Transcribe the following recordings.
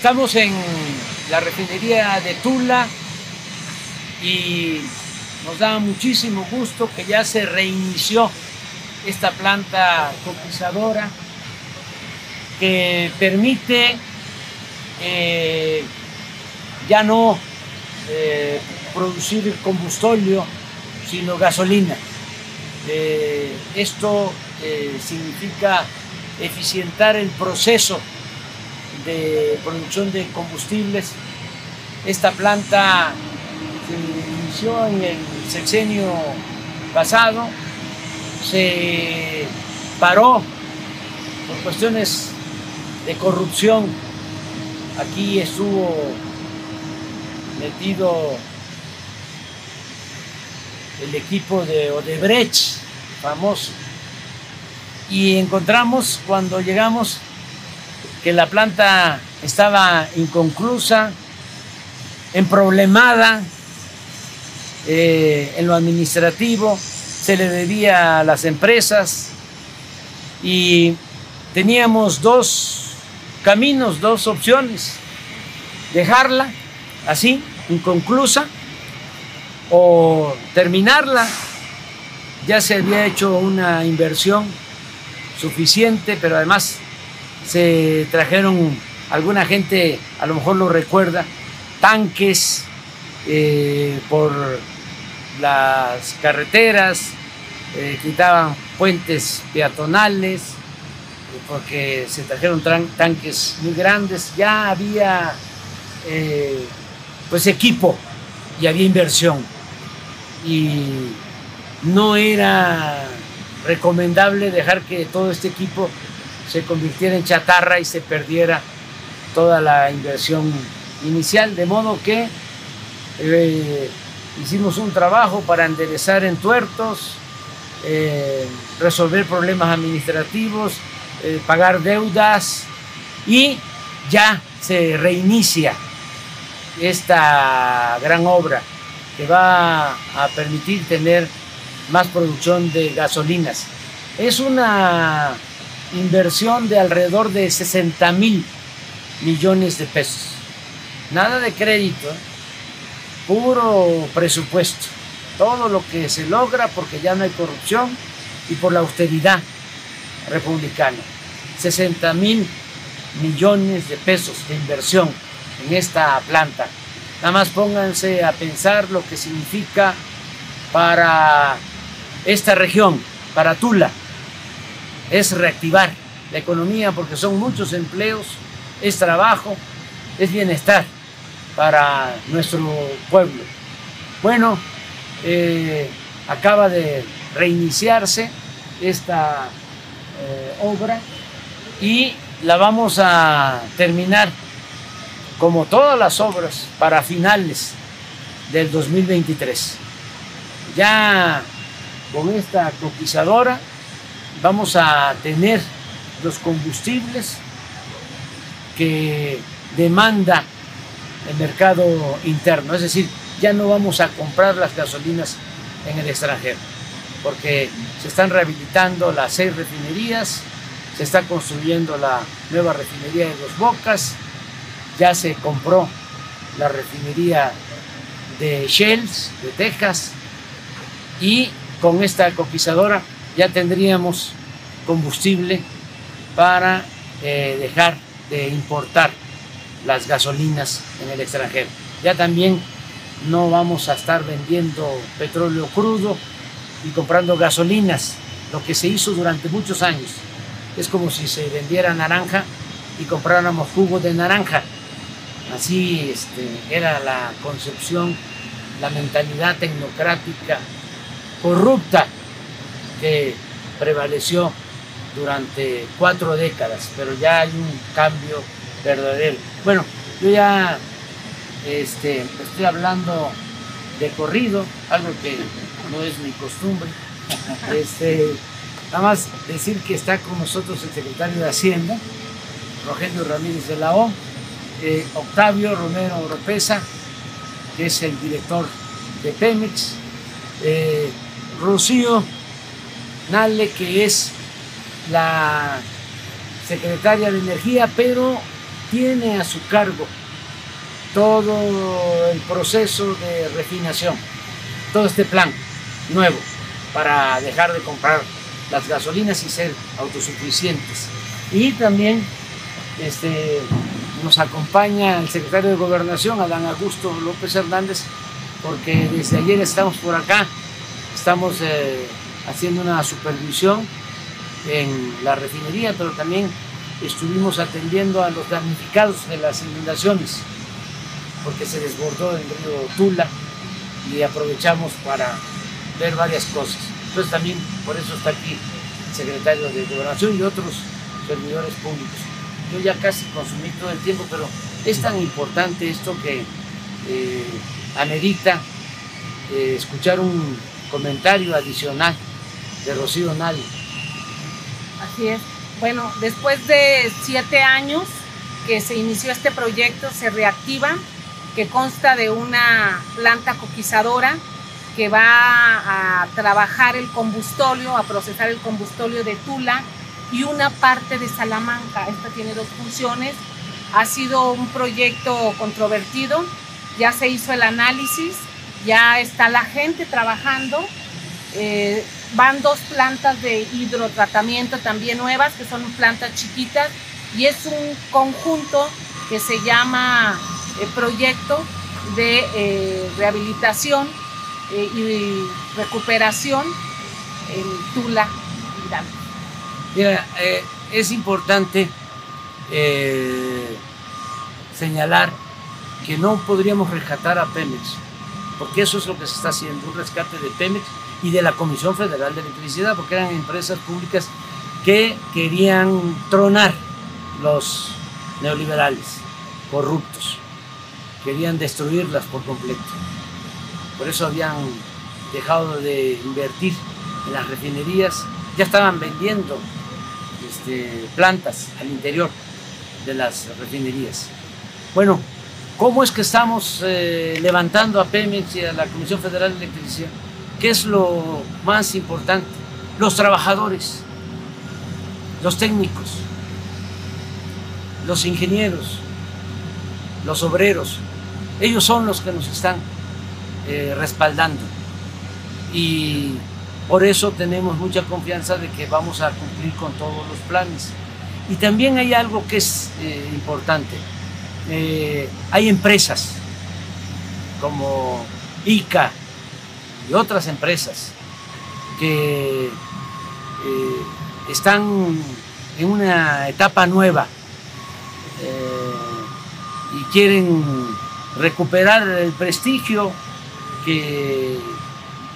Estamos en la refinería de Tula y nos da muchísimo gusto que ya se reinició esta planta cotizadora que permite eh, ya no eh, producir combustóleo, sino gasolina. Eh, esto significa eficientar el proceso de producción de combustibles. Esta planta se inició en el sexenio pasado, se paró por cuestiones de corrupción. Aquí estuvo metido el equipo de Odebrecht, famoso. Y encontramos cuando llegamos que la planta estaba inconclusa, emproblemada eh, en lo administrativo, se le debía a las empresas y teníamos dos caminos, dos opciones, dejarla así, inconclusa, o terminarla. Ya se había hecho una inversión suficiente, pero además se trajeron, alguna gente a lo mejor lo recuerda, tanques eh, por las carreteras, eh, quitaban puentes peatonales, porque se trajeron tanques muy grandes, ya había eh, pues equipo y había inversión. Y no era recomendable dejar que todo este equipo se convirtiera en chatarra y se perdiera toda la inversión inicial, de modo que eh, hicimos un trabajo para enderezar entuertos, eh, resolver problemas administrativos, eh, pagar deudas y ya se reinicia esta gran obra que va a permitir tener más producción de gasolinas. Es una inversión de alrededor de 60 mil millones de pesos. Nada de crédito, puro presupuesto. Todo lo que se logra porque ya no hay corrupción y por la austeridad republicana. 60 mil millones de pesos de inversión en esta planta. Nada más pónganse a pensar lo que significa para esta región, para Tula, es reactivar la economía porque son muchos empleos, es trabajo, es bienestar para nuestro pueblo. Bueno, eh, acaba de reiniciarse esta eh, obra y la vamos a terminar como todas las obras para finales del 2023. Ya con esta coquizadora vamos a tener los combustibles que demanda el mercado interno. Es decir, ya no vamos a comprar las gasolinas en el extranjero, porque se están rehabilitando las seis refinerías, se está construyendo la nueva refinería de Dos Bocas, ya se compró la refinería de Shells, de Texas, y con esta coquizadora ya tendríamos combustible para eh, dejar de importar las gasolinas en el extranjero. Ya también no vamos a estar vendiendo petróleo crudo y comprando gasolinas, lo que se hizo durante muchos años. Es como si se vendiera naranja y compráramos jugo de naranja. Así este, era la concepción, la mentalidad tecnocrática corrupta que prevaleció durante cuatro décadas, pero ya hay un cambio verdadero. Bueno, yo ya este, estoy hablando de corrido, algo que no es mi costumbre. Este, nada más decir que está con nosotros el secretario de Hacienda, Rogelio Ramírez de la O, eh, Octavio Romero Oropesa, que es el director de Pemex, eh, Rocío Nale, que es la secretaria de Energía, pero tiene a su cargo todo el proceso de refinación, todo este plan nuevo para dejar de comprar las gasolinas y ser autosuficientes. Y también este, nos acompaña el secretario de Gobernación, Adán Augusto López Hernández, porque desde ayer estamos por acá, estamos eh, haciendo una supervisión en la refinería, pero también estuvimos atendiendo a los damnificados de las inundaciones, porque se desbordó el río Tula y aprovechamos para ver varias cosas. Entonces también por eso está aquí el secretario de Gobernación y otros servidores públicos. Yo ya casi consumí todo el tiempo, pero es tan importante esto que eh, amerita eh, escuchar un comentario adicional de Rocío Nali. Así es. Bueno, después de siete años que se inició este proyecto, se reactiva, que consta de una planta coquizadora que va a trabajar el combustóleo, a procesar el combustóleo de Tula y una parte de Salamanca. Esta tiene dos funciones. Ha sido un proyecto controvertido, ya se hizo el análisis, ya está la gente trabajando. Eh, van dos plantas de hidrotratamiento también nuevas, que son plantas chiquitas, y es un conjunto que se llama eh, proyecto de eh, rehabilitación y recuperación en Tula Mira, eh, es importante eh, señalar que no podríamos rescatar a Pemex, porque eso es lo que se está haciendo, un rescate de Pemex y de la Comisión Federal de Electricidad, porque eran empresas públicas que querían tronar los neoliberales corruptos, querían destruirlas por completo. Por eso habían dejado de invertir en las refinerías, ya estaban vendiendo este, plantas al interior de las refinerías. Bueno, ¿cómo es que estamos eh, levantando a Pemex y a la Comisión Federal de Electricidad? ¿Qué es lo más importante? Los trabajadores, los técnicos, los ingenieros, los obreros, ellos son los que nos están eh, respaldando. Y por eso tenemos mucha confianza de que vamos a cumplir con todos los planes. Y también hay algo que es eh, importante. Eh, hay empresas como ICA y otras empresas que eh, están en una etapa nueva y quieren recuperar el prestigio que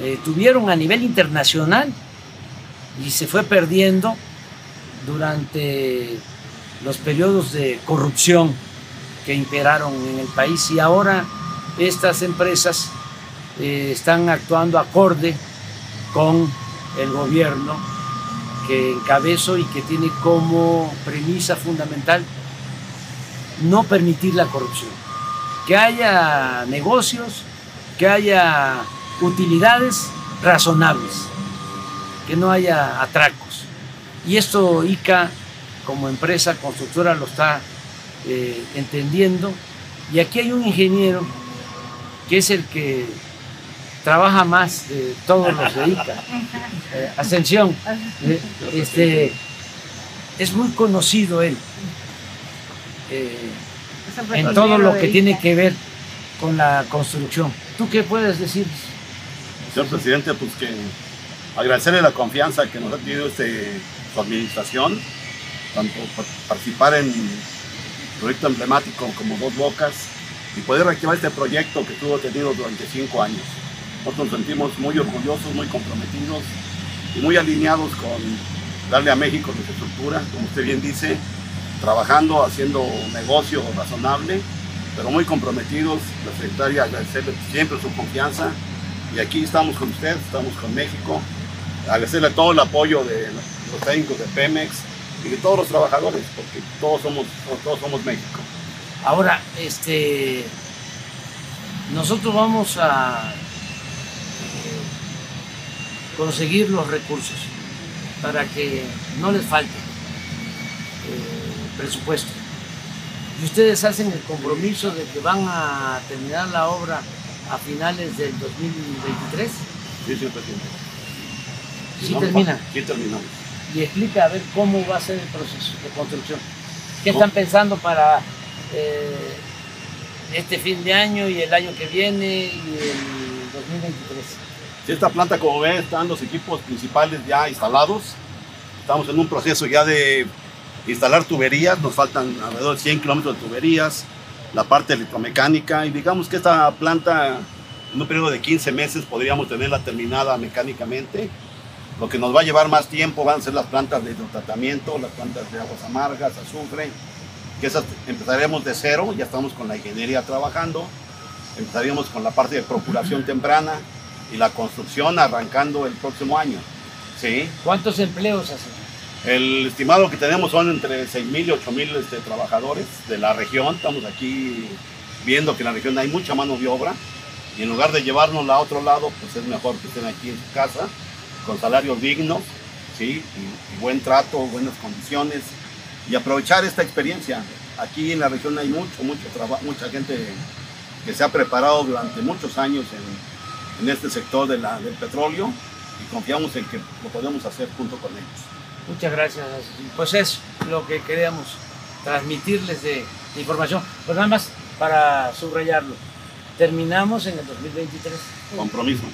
eh, tuvieron a nivel internacional y se fue perdiendo durante los periodos de corrupción que imperaron en el país. Y ahora estas empresas eh, están actuando acorde con el gobierno que encabezo y que tiene como premisa fundamental no permitir la corrupción, que haya negocios, que haya utilidades razonables, que no haya atracos. Y esto ICA como empresa constructora lo está eh, entendiendo. Y aquí hay un ingeniero que es el que trabaja más de todos los de ICA. Eh, Ascensión. Eh, este, es muy conocido él en todo lo que tiene que ver con la construcción. ¿Tú qué puedes decir? Señor presidente, pues que agradecerle la confianza que nos ha tenido este, su administración, tanto por participar en un proyecto emblemático como Dos Bocas y poder reactivar este proyecto que tuvo tenido durante cinco años. Nosotros nos sentimos muy orgullosos, muy comprometidos y muy alineados con darle a México nuestra estructura, como usted bien dice, trabajando, haciendo un negocio razonable, pero muy comprometidos. La secretaria agradecerle siempre su confianza y aquí estamos con usted, estamos con México. Agradecerle todo el apoyo de los técnicos de Pemex y de todos los trabajadores, porque todos somos, todos somos México. Ahora, este, nosotros vamos a conseguir los recursos para que no les falte eh, presupuesto. ¿Y ustedes hacen el compromiso de que van a terminar la obra a finales del 2023? Sí, señor presidente. Sí termina. Sí terminamos. Y explica a ver cómo va a ser el proceso de construcción. ¿Qué están pensando para eh, este fin de año y el año que viene y el 2023? Esta planta, como ven, están los equipos principales ya instalados. Estamos en un proceso ya de instalar tuberías. Nos faltan alrededor de 100 kilómetros de tuberías, la parte electromecánica. Y digamos que esta planta, en un periodo de 15 meses, podríamos tenerla terminada mecánicamente. Lo que nos va a llevar más tiempo van a ser las plantas de hidrotratamiento, las plantas de aguas amargas, azufre, que esas empezaremos de cero, ya estamos con la ingeniería trabajando, empezaríamos con la parte de procuración temprana y la construcción arrancando el próximo año. ¿sí? ¿Cuántos empleos hacen? El estimado que tenemos son entre 6.000 y 8.000 este, trabajadores de la región. Estamos aquí viendo que en la región hay mucha mano de obra y en lugar de llevarnos a otro lado, pues es mejor que estén aquí en su casa con salarios dignos, ¿sí? y, y buen trato, buenas condiciones y aprovechar esta experiencia. Aquí en la región hay mucho, mucho trabajo, mucha gente que se ha preparado durante muchos años en, en este sector de la, del petróleo y confiamos en que lo podemos hacer junto con ellos. Muchas gracias. Pues es lo que queríamos transmitirles de, de información. Pues nada más para subrayarlo. Terminamos en el 2023. Compromiso.